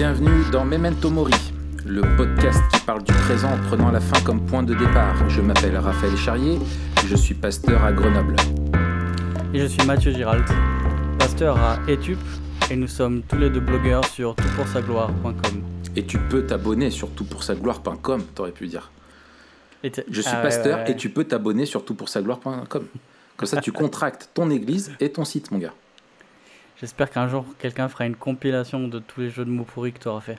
Bienvenue dans Memento Mori, le podcast qui parle du présent en prenant la fin comme point de départ. Je m'appelle Raphaël Charrier, je suis pasteur à Grenoble. Et je suis Mathieu Giralt, pasteur à Etup, et nous sommes tous les deux blogueurs sur toutpoursagloire.com. Et tu peux t'abonner sur toutpoursagloire.com, t'aurais pu dire. Et Je suis Ah ouais, pasteur ouais, ouais. et tu peux t'abonner sur toutpoursagloire.com. Comme ça, tu contractes ton église et ton site, mon gars. J'espère qu'un jour quelqu'un fera une compilation de tous les jeux de mots pourris que tu auras fait.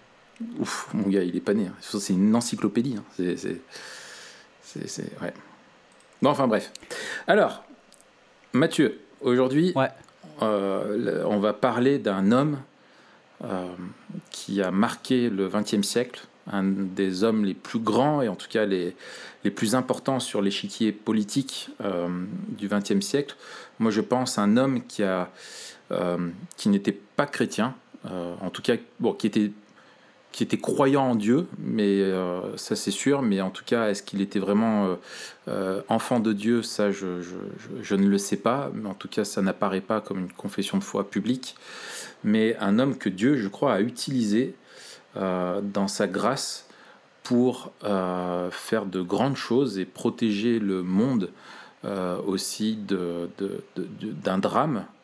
Ouf, mon gars, il est pas né. hein. C'est une encyclopédie. hein. C'est, c'est, ouais. Bon, enfin bref. Alors, Mathieu, aujourd'hui, Ouais. euh, on va parler d'un homme euh, qui a marqué le XXe siècle, un des hommes les plus grands et en tout cas les, les plus importants sur l'échiquier politique euh, du XXe siècle. Moi, je pense à un homme qui, a, qui n'était pas chrétien, euh, en tout cas, qui était croyant en Dieu, mais euh, ça c'est sûr, mais en tout cas, est-ce qu'il était vraiment euh, euh, enfant de Dieu? Ça, je, ne le sais pas, mais en tout cas, ça n'apparaît pas comme une confession de foi publique, mais un homme que Dieu, je crois, a utilisé euh, dans sa grâce pour euh, faire de grandes choses et protéger le monde euh, aussi d'un drame euh,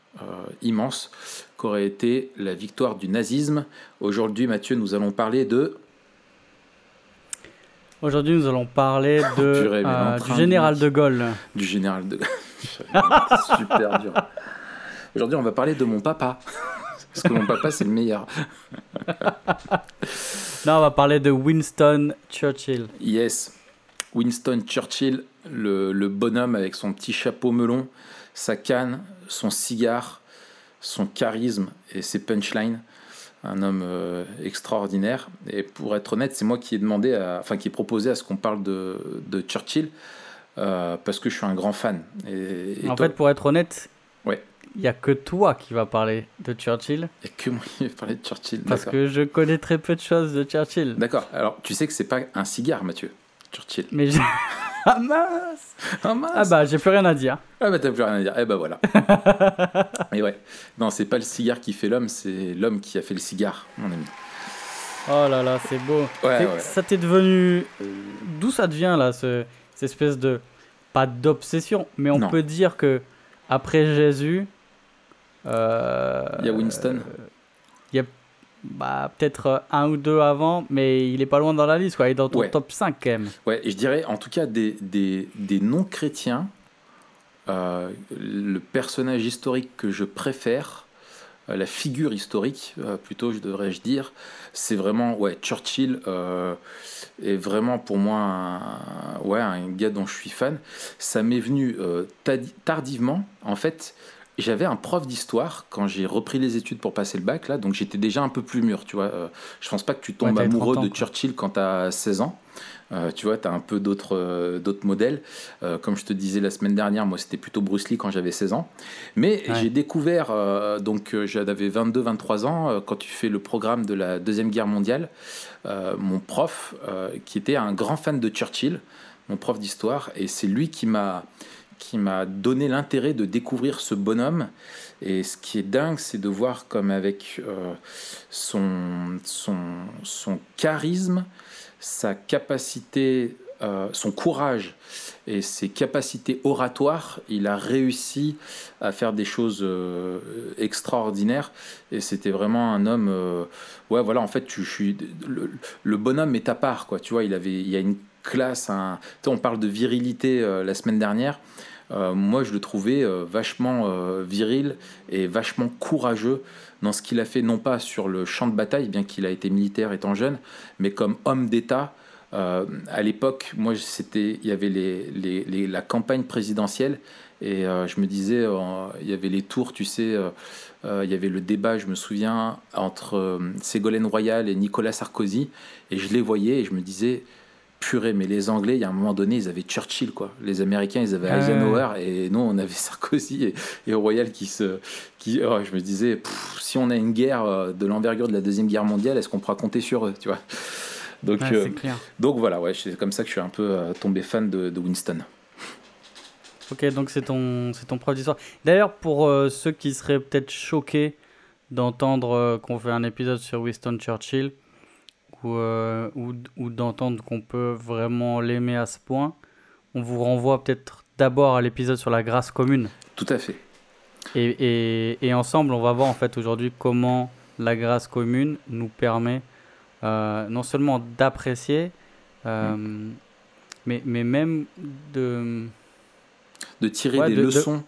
immense qu'aurait été la victoire du nazisme. Aujourd'hui, Mathieu, nous allons parler de... Aujourd'hui, nous allons parler de, Purée, mais euh, du général de Gaulle. du général de... Super dur. Aujourd'hui, on va parler de mon papa. Parce que mon papa, c'est le meilleur. Là, on va parler de Winston Churchill. Yes. Winston Churchill, le, le bonhomme avec son petit chapeau melon, sa canne, son cigare, son charisme et ses punchlines. Un homme euh, extraordinaire. Et pour être honnête, c'est moi qui ai demandé, à- enfin qui ai proposé à ce qu'on parle de, de Churchill euh, parce que je suis un grand fan. Et, et en toi- fait, pour être honnête, Ouais. il n'y a que toi qui va parler de Churchill, et que moi qui vais parler de Churchill. parce que je connais très peu de choses de Churchill. D'accord. Alors, tu sais que c'est pas un cigare, Mathieu. Churchill. Mais j'ai- ah mince Ah mince. Ah bah, j'ai plus rien à dire. Ah bah t'as plus rien à dire. Eh bah voilà. Et ouais. Non, c'est pas le cigare qui fait l'homme, c'est l'homme qui a fait le cigare, mon ami. Oh là là, c'est beau. Ouais, ouais. Ça t'est devenu. euh, D'où ça devient là, ce, cette espèce de. Pas d'obsession, mais on Non. peut dire que après Jésus. euh, Il y a Winston. Il y a bah, peut-être euh, un ou deux avant, mais il est pas loin dans la liste, quoi. Il est dans ton Ouais. top 5 quand même. Ouais, et je dirais en tout cas des, des, des non-chrétiens, euh, le personnage historique que je préfère, euh, la figure historique euh, plutôt, je devrais-je dire, c'est vraiment, ouais, Churchill est vraiment pour moi un, ouais, un gars dont je suis fan. Ça m'est venu tardivement, en fait. J'avais un prof d'histoire quand j'ai repris les études pour passer le bac, là, donc j'étais déjà un peu plus mûr, tu vois. Euh, je pense pas que tu tombes Ouais, amoureux 30 ans, de. Churchill quand tu as 16 ans. Euh, tu vois, tu as un peu d'autres euh, d'autres modèles. Euh, comme je te disais la semaine dernière, moi, c'était plutôt Bruce Lee quand j'avais 16 ans. Mais Ouais. j'ai découvert, donc j'avais 22-23 ans, quand tu fais le programme de la Deuxième Guerre mondiale, mon prof, qui était un grand fan de Churchill, mon prof d'histoire, et c'est lui qui m'a qui m'a donné l'intérêt de découvrir ce bonhomme. Et ce qui est dingue, c'est de voir comme avec euh, son, son, son charisme, sa capacité, euh, son courage et ses capacités oratoires, il a réussi à faire des choses euh, extraordinaires. Et c'était vraiment un homme. ouais, voilà, en fait, tu, je suis, le, le bonhomme est à part, quoi. Tu vois, il, avait, il y a une classe. On parle de virilité euh, la semaine dernière. Euh, moi, je le trouvais euh, vachement viril et vachement courageux dans ce qu'il a fait, non pas sur le champ de bataille, bien qu'il a été militaire étant jeune, mais comme homme d'État. À l'époque, moi, c'était, il y avait la campagne présidentielle et je me disais, il y avait les tours, tu sais, il y avait le débat, je me souviens, entre Ségolène Royal et Nicolas Sarkozy, et je les voyais et je me disais, purée, mais les Anglais, il y a un moment donné, ils avaient Churchill, quoi. Les Américains, ils avaient Ah. Eisenhower, et nous, on avait Sarkozy et, et Royal qui se... Qui, oh, je me disais, pff, si on a une guerre euh, de l'envergure de la Deuxième Guerre mondiale, est-ce qu'on pourra compter sur eux, tu vois? Donc, Ouais, euh, c'est clair. donc voilà, ouais, c'est comme ça que je suis un peu euh, tombé fan de, de Winston. Ok, donc c'est ton, c'est ton prof d'histoire. D'ailleurs, pour euh, ceux qui seraient peut-être choqués d'entendre qu'on fait un épisode sur Winston Churchill ou, ou, ou d'entendre qu'on peut vraiment l'aimer à ce point, on vous renvoie peut-être d'abord à l'épisode sur la grâce commune. Tout à fait. Et, et, et ensemble, on va voir en fait aujourd'hui comment la grâce commune nous permet euh, non seulement d'apprécier, euh, mm. mais, mais même de... De tirer des leçons.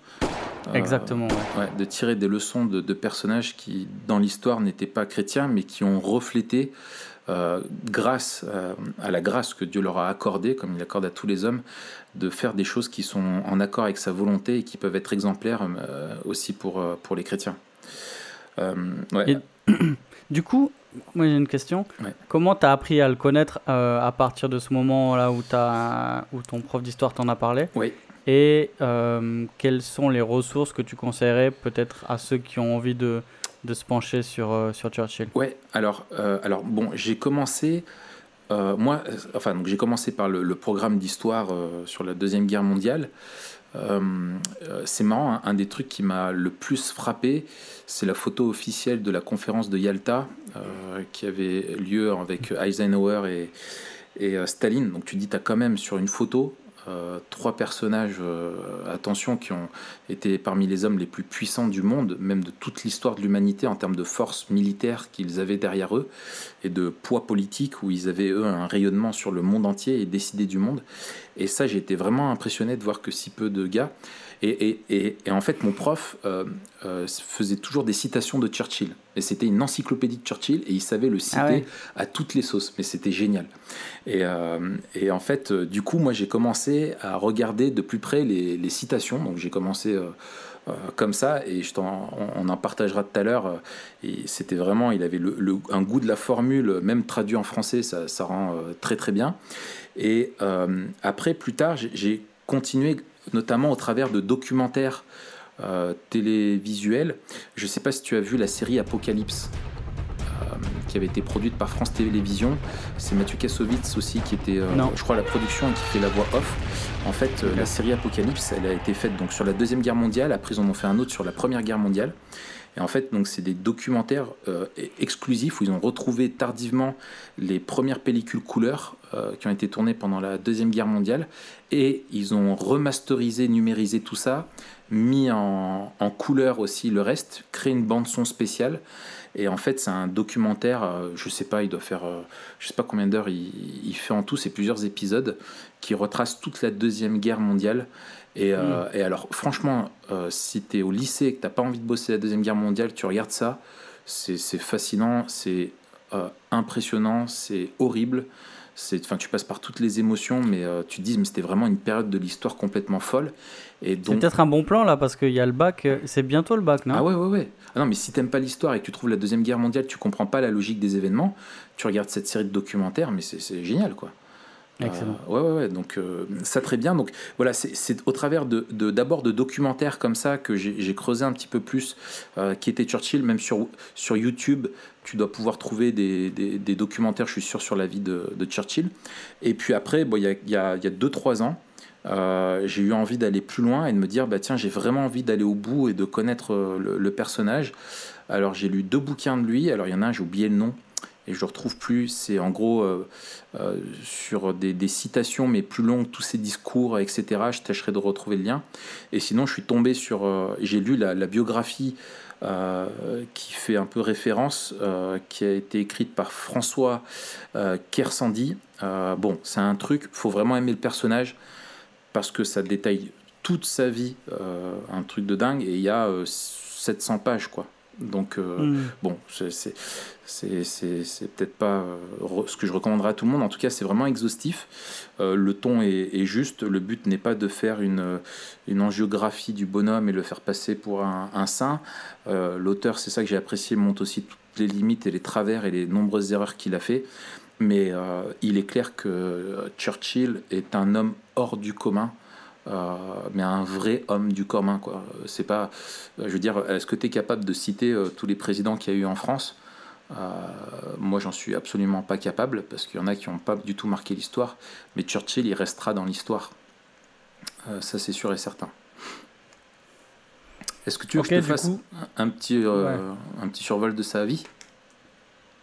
Euh, Exactement. Ouais. de tirer des leçons de, de personnages qui, dans l'histoire, n'étaient pas chrétiens, mais qui ont reflété euh, grâce euh, à la grâce que Dieu leur a accordée, comme il accorde à tous les hommes, de faire des choses qui sont en accord avec sa volonté et qui peuvent être exemplaires euh, aussi pour, pour les chrétiens. du coup, moi j'ai une question. Comment tu as appris à le connaître à partir de ce moment-là où, où ton prof d'histoire t'en a parlé? Oui. Et quelles sont les ressources que tu conseillerais peut-être à ceux qui ont envie de, de se pencher sur, euh, sur Churchill Ouais, alors, euh, alors bon, j'ai commencé, euh, moi, enfin, donc j'ai commencé par le, programme d'histoire sur la Deuxième Guerre mondiale. c'est marrant, hein, un des trucs qui m'a le plus frappé, c'est la photo officielle de la conférence de Yalta qui avait lieu avec Eisenhower et, et Staline. Donc tu dis, tu as quand même sur une photo euh, trois personnages, euh, attention, qui ont été parmi les hommes les plus puissants du monde, même de toute l'histoire de l'humanité en termes de force militaire qu'ils avaient derrière eux et de poids politique où ils avaient eux un rayonnement sur le monde entier et décidé du monde. Et ça, j'ai été vraiment impressionné de voir que si peu de gars et, et, et, en fait, mon prof euh, euh, faisait toujours des citations de Churchill. Et c'était une encyclopédie de Churchill et il savait le citer ah à toutes les sauces. Mais c'était génial. Et, euh, et, en fait, du coup, moi, j'ai commencé à regarder de plus près les, les citations. Donc, j'ai commencé. comme ça et je en, on, en partagera tout à l'heure et c'était vraiment il avait le, un goût de la formule même traduit en français ça, ça rend très très bien et après plus tard j'ai continué notamment au travers de documentaires euh, télévisuels. Je ne sais pas si tu as vu la série Apocalypse euh, qui avait été produite par France Télévisions. C'est Mathieu Kassovitz aussi qui était, euh, je crois, la production et qui fait la voix off. En fait, la série Apocalypse, elle a été faite donc sur la deuxième guerre mondiale. Après, ils en ont fait un autre sur la première guerre mondiale. Et en fait, donc c'est des documentaires exclusifs où ils ont retrouvé tardivement les premières pellicules couleurs qui ont été tournées pendant la deuxième guerre mondiale et ils ont remasterisé, numérisé tout ça, mis en, couleur aussi le reste, créé une bande son spéciale. Et en fait, c'est un documentaire, euh, je sais pas, il doit faire, euh, je sais pas combien d'heures il, fait en tout, c'est plusieurs épisodes qui retracent toute la deuxième guerre mondiale. Et, euh, hmm. alors, franchement, si tu es au lycée et que t'as pas envie de bosser la deuxième guerre mondiale, tu regardes ça, c'est fascinant, c'est impressionnant, c'est horrible enfin, tu passes par toutes les émotions, mais euh, tu te dis, mais c'était vraiment une période de l'histoire complètement folle. Et donc... C'est peut-être un bon plan là, parce qu'il y a le bac, euh, c'est bientôt le bac, non? Ah ouais, ouais, ouais. Ah non, mais si t'aimes pas l'histoire et que tu trouves la Deuxième Guerre mondiale, tu comprends pas la logique des événements, tu regardes cette série de documentaires, mais c'est génial, quoi. Excellent. Euh, ouais, ouais, ouais, donc euh, ça très bien. Donc voilà, c'est au travers de d'abord de, documentaires comme ça que j'ai creusé un petit peu plus euh, qui était Churchill, même sur, sur YouTube. Tu dois pouvoir trouver des, des, des documentaires, je suis sûr, sur la vie de, de Churchill. Et puis après, il y a 2-3 y a, y a deux, trois ans, j'ai eu envie d'aller plus loin et de me dire, bah, tiens, j'ai vraiment envie d'aller au bout et de connaître le, le personnage. Alors j'ai lu deux bouquins de lui. Alors il y en a un, j'ai oublié le nom et je ne retrouve plus. C'est en gros euh, euh, sur des, citations, mais plus longues, tous ces discours, etc. Je tâcherai de retrouver le lien. Et sinon, je suis tombé sur. Euh, j'ai lu la, biographie qui fait un peu référence, qui a été écrite par François Kersandi. bon, c'est un truc, faut vraiment aimer le personnage parce que ça détaille toute sa vie, un truc de dingue, et il y a 700 pages, quoi. Donc, mm. bon, c'est peut-être pas euh, ce que je recommanderais à tout le monde. En tout cas, c'est vraiment exhaustif. Euh, le ton est, juste. Le but n'est pas de faire une, une angiographie du bonhomme et le faire passer pour un, saint. Euh, l'auteur, c'est ça que j'ai apprécié, montre aussi toutes les limites et les travers et les nombreuses erreurs qu'il a fait. Mais il est clair que Churchill est un homme hors du commun. Mais un vrai homme du commun quoi c'est pas je veux dire est-ce que tu es capable de citer tous les présidents qu'il y a eu en France? Euh, moi, j'en suis absolument pas capable parce qu'il y en a qui n'ont pas du tout marqué l'histoire, mais Churchill, il restera dans l'histoire. Euh, ça, c'est sûr et certain. Est-ce que tu veux que je te fasse un, petit, un petit survol de sa vie?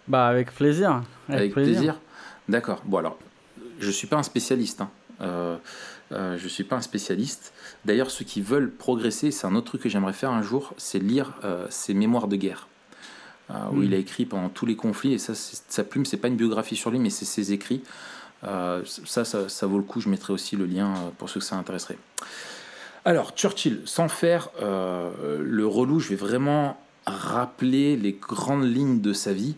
Bah, avec plaisir. Avec, plaisir. D'accord. Bon, alors, je ne suis pas un spécialiste. Hein. Je ne suis pas un spécialiste. D'ailleurs, ceux qui veulent progresser, c'est un autre truc que j'aimerais faire un jour, c'est lire ses mémoires de guerre. Euh, où il a écrit pendant tous les conflits. Et ça, sa plume, c'est pas une biographie sur lui, mais c'est ses écrits. Euh, ça, ça, vaut le coup. Je mettrai aussi le lien euh, pour ceux que ça intéresserait. Alors, Churchill, sans faire le relou, je vais vraiment rappeler les grandes lignes de sa vie.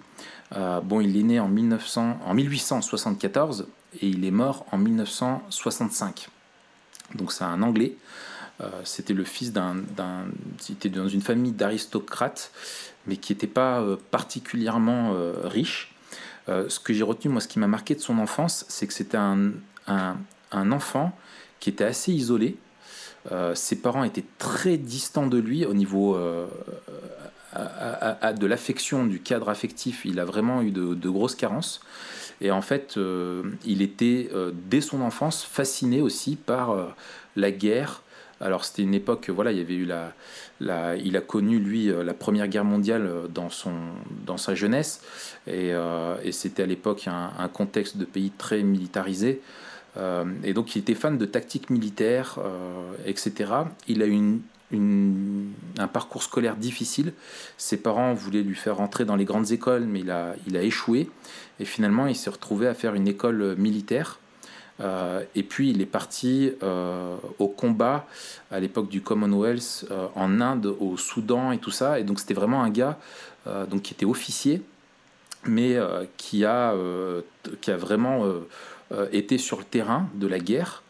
bon, il est né en, 1900, en 1874 et il est mort en 1965. Donc c'est un Anglais. c'était le fils d'un, était dans une famille d'aristocrates mais qui n'était pas euh, particulièrement euh, riche. Euh, ce que j'ai retenu, moi, ce qui m'a marqué de son enfance, c'est que c'était un, un, enfant qui était assez isolé. ses parents étaient très distants de lui au niveau de l'affection, du cadre affectif. Il a vraiment eu de grosses carences. Et en fait, il était, dès son enfance, fasciné aussi par la guerre, alors c'était une époque, voilà, il y avait eu la, il a connu lui euh, la Première Guerre mondiale euh, dans son, dans sa jeunesse, et, euh, c'était à l'époque un, contexte de pays très militarisé. et donc il était fan de tactique militaire, etc. Il a un parcours scolaire difficile. Ses parents voulaient lui faire rentrer dans les grandes écoles, mais il a, il a échoué. Et finalement, il s'est retrouvé à faire une école militaire. Euh, et puis il est parti euh, au combat à l'époque du Commonwealth euh, en Inde, au Soudan et tout ça. Et donc c'était vraiment un gars donc, qui était officier, mais qui, a, qui a vraiment été sur le terrain de la guerre.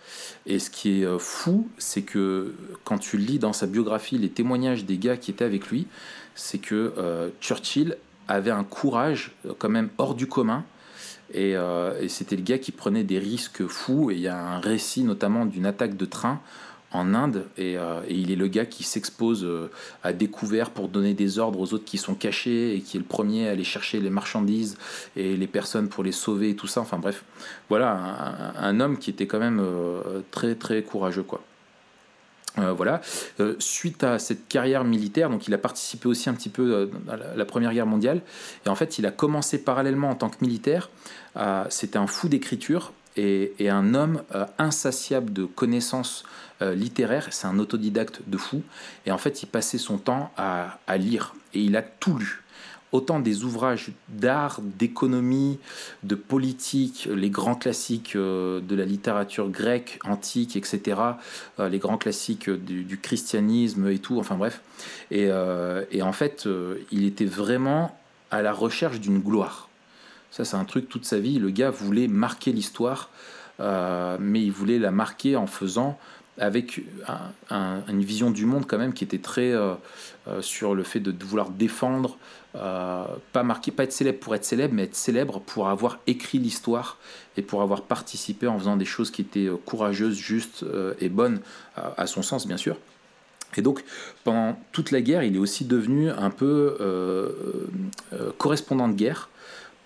Et ce qui est fou, c'est que quand tu lis dans sa biographie les témoignages des gars qui étaient avec lui, c'est que Churchill avait un courage quand même hors du commun euh, et, c'était le gars qui prenait des risques fous. Et il y a un récit notamment d'une attaque de train en Inde. Et, euh, il est le gars qui s'expose euh, à découvert pour donner des ordres aux autres qui sont cachés et qui est le premier à aller chercher les marchandises et les personnes pour les sauver et tout ça. Enfin bref, voilà, un, homme qui était quand même très très courageux quoi. voilà. suite à cette carrière militaire, donc il a participé aussi un petit peu à la Première Guerre mondiale. Et en fait, il a commencé parallèlement en tant que militaire euh, c'était un fou d'écriture et, un homme euh, insatiable de connaissances euh, littéraires. C'est un autodidacte de fou. Et en fait, il passait son temps à, lire. Et il a tout lu autant des ouvrages d'art, d'économie, de politique, les grands classiques de la littérature grecque, antique, etc., les grands classiques du, christianisme et tout, enfin bref. et en fait, il était vraiment à la recherche d'une gloire. Ça, c'est un truc toute sa vie. Le gars voulait marquer l'histoire, euh, mais il voulait la marquer en faisant avec une vision du monde quand même qui était très euh, euh, sur le fait de, vouloir défendre, pas marquer, pas être célèbre pour être célèbre, mais être célèbre pour avoir écrit l'histoire et pour avoir participé en faisant des choses qui étaient courageuses, justes et bonnes à, son sens bien sûr. Et donc, pendant toute la guerre, il est aussi devenu un peu correspondant de guerre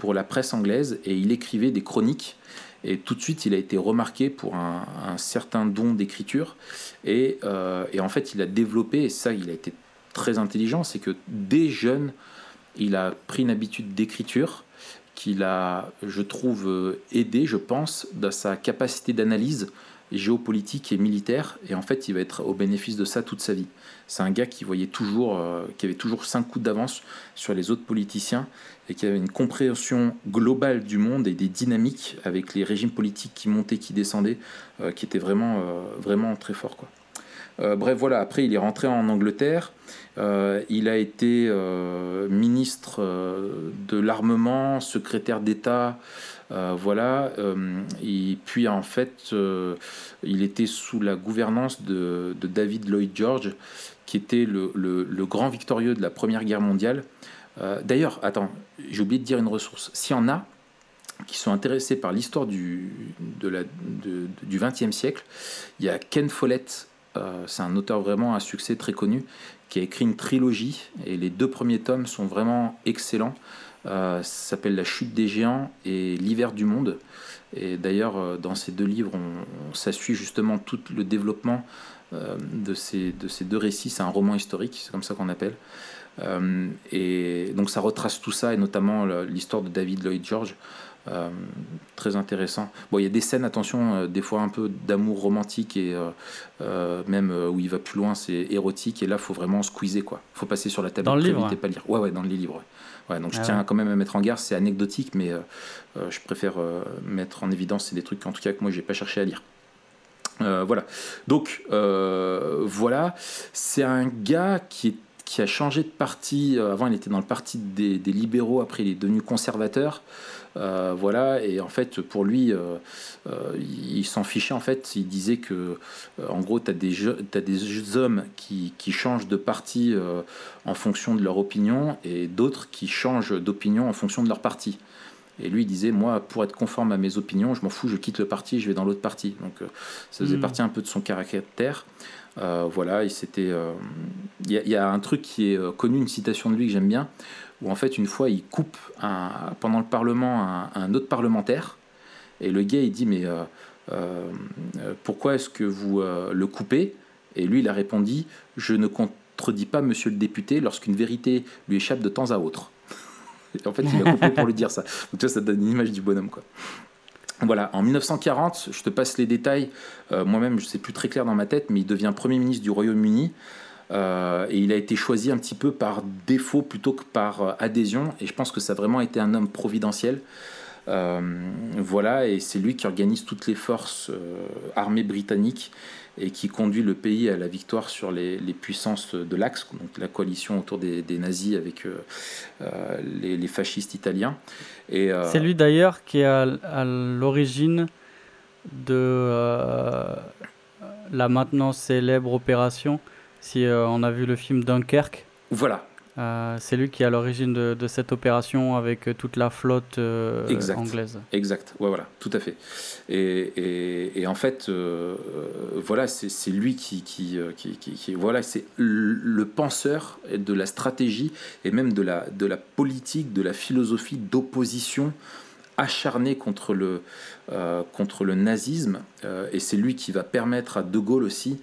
pour la presse anglaise et il écrivait des chroniques. Et tout de suite, il a été remarqué pour un, certain don d'écriture. Et, euh, et, en fait, il a développé, et ça, il a été très intelligent, c'est que dès jeune, il a pris une habitude d'écriture qu'il a, je trouve, aidé, je pense, dans sa capacité d'analyse géopolitique et militaire. Et en fait, il va être au bénéfice de ça toute sa vie. C'est un gars qui voyait toujours, euh, qui avait toujours cinq coups d'avance sur les autres politiciens et qui avait une compréhension globale du monde et des dynamiques avec les régimes politiques qui montaient, qui descendaient, euh, qui était vraiment, euh, vraiment très fort. Bref, voilà, après il est rentré en Angleterre, il a été ministre de l'armement, secrétaire d'État, voilà, et puis en fait il était sous la gouvernance de, David Lloyd George, qui était le, grand victorieux de la Première Guerre mondiale. Euh, d'ailleurs, attends, j'ai oublié de dire une ressource. S'il y en a qui sont intéressés par l'histoire du, de XXe siècle, il y a Ken Follett, euh, c'est un auteur vraiment à succès très connu, qui a écrit une trilogie, et les deux premiers tomes sont vraiment excellents. Euh, ça s'appelle La chute des géants et L'hiver du monde. Et d'ailleurs, dans ces deux livres, on, suit justement tout le développement de, ces, de ces deux récits. C'est un roman historique, c'est comme ça qu'on appelle. et donc ça retrace tout ça, et notamment l'histoire de David Lloyd George. Euh, très intéressant. Bon, il y a des scènes, attention, euh, des fois un peu d'amour romantique et euh, même où il va plus loin, c'est érotique. Et là, faut vraiment squeezer quoi. Faut passer sur la table. Dans le livre. Pas lire. Ouais, ouais, dans les livres. Ouais. donc je ah tiens quand même à mettre en garde. C'est anecdotique, mais je préfère mettre en évidence. C'est des trucs en tout cas que moi j'ai pas cherché à lire. Voilà. Donc voilà, c'est un gars qui qui a changé de parti. Avant, il était dans le parti des, libéraux. Après, il est devenu conservateur. Euh, voilà, et en fait, pour lui, euh, euh, il s'en fichait en fait. Il disait que, en gros, tu as, des hommes qui, changent de parti en fonction de leur opinion et d'autres qui changent d'opinion en fonction de leur parti. Et lui, il disait, moi, pour être conforme à mes opinions, je m'en fous, je quitte le parti, je vais dans l'autre parti. Donc, ça faisait hmm. partie un peu de son caractère. voilà, il s'était. Il y, y, a un truc qui est connu, une citation de lui que j'aime bien, où en fait une fois il coupe un, pendant le Parlement un, autre parlementaire, et le gars il dit mais euh, euh, pourquoi est-ce que vous euh, le coupez? Et lui il a répondu je ne contredis pas monsieur le député lorsqu'une vérité lui échappe de temps à autre. En fait il a coupé pour lui dire ça. Donc tu vois, ça donne une image du bonhomme quoi. Voilà, en 1940, je te passe les détails, moi-même je sais plus très clair dans ma tête, mais il devient Premier ministre du Royaume-Uni. Euh, et il a été choisi un petit peu par défaut plutôt que par euh, adhésion. Et je pense que ça a vraiment été un homme providentiel. Euh, voilà, et c'est lui qui organise toutes les forces armées britanniques et qui conduit le pays à la victoire sur les, puissances de l'Axe, donc la coalition autour des, nazis avec les, fascistes italiens. Et, c'est lui d'ailleurs qui est à l'origine de la maintenant célèbre opération si euh, on a vu le film Dunkerque. Voilà. Euh, c'est lui qui est à l'origine de, cette opération avec euh, toute la flotte anglaise. Exact, ouais, voilà, tout à fait. Et, en fait, voilà, c'est lui qui, qui, qui, voilà, c'est le penseur de la stratégie et même de la, de la politique, de la philosophie d'opposition acharnée contre le, contre le nazisme. et c'est lui qui va permettre à De Gaulle aussi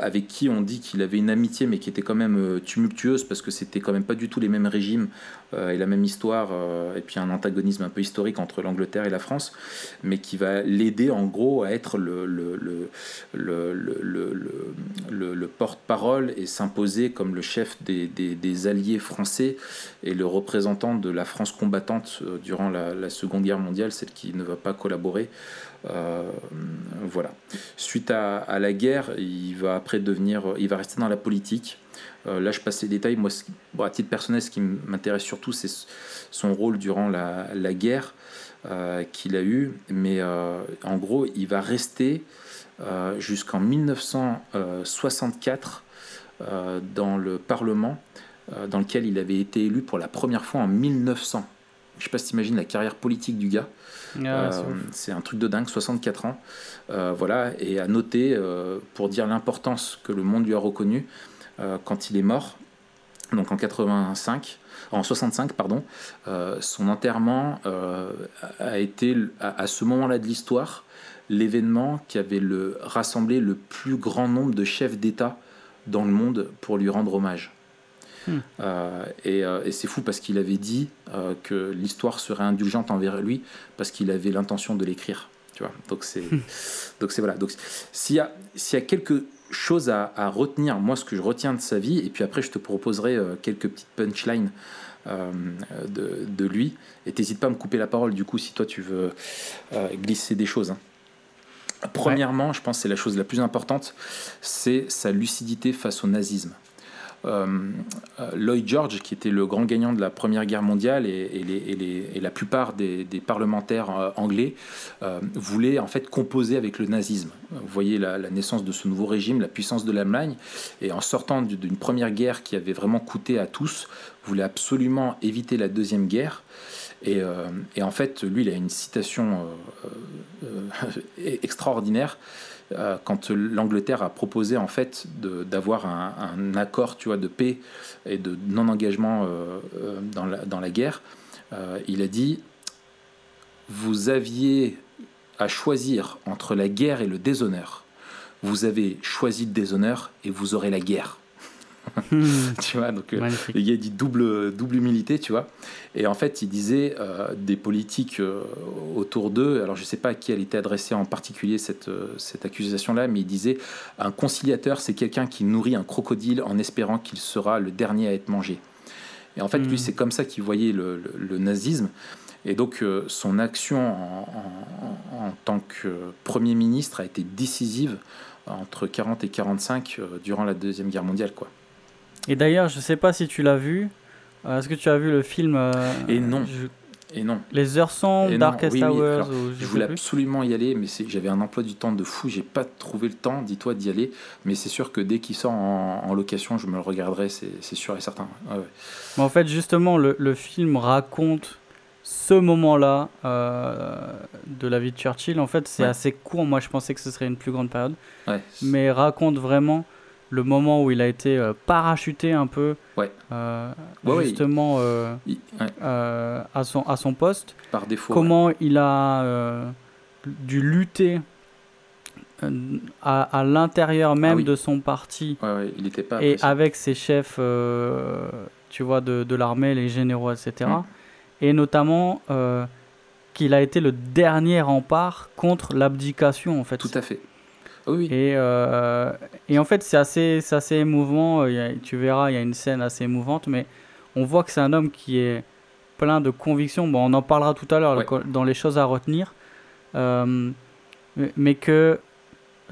avec qui on dit qu'il avait une amitié, mais qui était quand même euh, tumultueuse parce que c'était quand même pas du tout les mêmes régimes euh, et la même histoire, euh, et puis un antagonisme un peu historique entre l'Angleterre et la France, mais qui va l'aider en gros à être le, le, le, le, le porte-parole et s'imposer comme le chef des, alliés français et le représentant de la France combattante durant la Seconde Guerre mondiale, celle qui ne va pas collaborer. Euh, voilà. Suite à, la guerre, il va après devenir, il va rester dans la politique. Euh, là, je passe les détails. Moi, à titre personnel, ce qui m'intéresse surtout, c'est son rôle durant la, guerre euh, qu'il a eu. Mais en gros, il va rester jusqu'en 1964 dans le Parlement, dans lequel il avait été élu pour la première fois en 1900. Je sais pas si tu imagines la carrière politique du gars. Ah euh, c'est un truc de dingue, 64 ans. Euh, voilà, et à noter, euh, pour dire l'importance que le monde lui a reconnu quand il est mort, donc en 85, en 65 pardon, son enterrement a été à, ce moment-là de l'histoire l'événement qui avait le, rassemblé le plus grand nombre de chefs d'État dans le monde pour lui rendre hommage. Euh, euh, et, c'est fou parce qu'il avait dit euh, que l'histoire serait indulgente envers lui parce qu'il avait l'intention de l'écrire. Tu vois donc c'est hmm. donc c'est voilà. Donc s'il y a s'il y a quelque chose à, retenir, moi ce que je retiens de sa vie, et puis après je te proposerai quelques petites punchlines. de, de, lui et t'hésites pas à me couper la parole du coup si toi tu veux glisser des choses hein. Premièrement, je pense que c'est la chose la plus importante, c'est sa lucidité face au nazisme. Euh, euh, Lloyd George, qui était le grand gagnant de la Première Guerre mondiale, et, la plupart des, parlementaires euh, anglais voulaient en fait composer avec le nazisme. Vous voyez la, naissance de ce nouveau régime, la puissance de l'Allemagne, et en sortant d'une première guerre qui avait vraiment coûté à tous, voulait absolument éviter la deuxième guerre. Et, en fait, lui, il a une citation extraordinaire. Euh, quand l'Angleterre a proposé en fait d'avoir un, accord tu de paix et de non-engagement euh, euh, dans, dans, la, guerre, il a dit vous aviez à choisir entre la guerre et le déshonneur. vous avez choisi le déshonneur et vous aurez la guerre. tu vois, donc euh, il a dit double, double humilité, tu vois. Et en fait, il disait euh, des politiques euh, autour d'eux, alors je ne sais pas à qui elle était adressée en particulier cette, cette accusation-là, mais il disait un conciliateur, c'est quelqu'un qui nourrit un crocodile en espérant qu'il sera le dernier à être mangé. Et en fait, lui, hmm. c'est comme ça qu'il voyait le, le, nazisme. Et donc, son action en, en, tant que Premier ministre a été décisive entre 40 et 45 durant la Deuxième Guerre mondiale, quoi. Et d'ailleurs, je sais pas si tu l'as vu. Euh, est-ce que tu as vu le film euh, Et non. Et non. Les heures sombres, Darkest Hours. je voulais absolument y aller, mais j'avais un emploi du temps de fou. J'ai pas trouvé le temps, dis-toi, d'y aller. Mais c'est sûr que dès qu'il sort en, location, je me le regarderai, c'est sûr et certain. Mais en fait, justement, le, le film raconte ce moment-là euh, de la vie de Churchill. En fait, c'est assez court. Moi, je pensais que ce serait une plus grande période. Mais raconte vraiment le moment où il a été euh, parachuté un peu, ouais. Euh, justement euh, à, son, à son poste. Par défaut. Comment il a dû lutter à, à l'intérieur même ah de son parti il était pas et avec ses chefs, tu vois, de, de l'armée, les généraux, etc. Mm. Et notamment qu'il a été le dernier rempart contre l'abdication, en fait. Tout à fait. Oui. Et, euh, et en fait, c'est assez, assez émouvant. tu verras, il y a une scène assez émouvante, mais on voit que c'est un homme qui est plein de convictions. Bon, on en parlera tout à l'heure dans les choses à retenir. Euh, mais que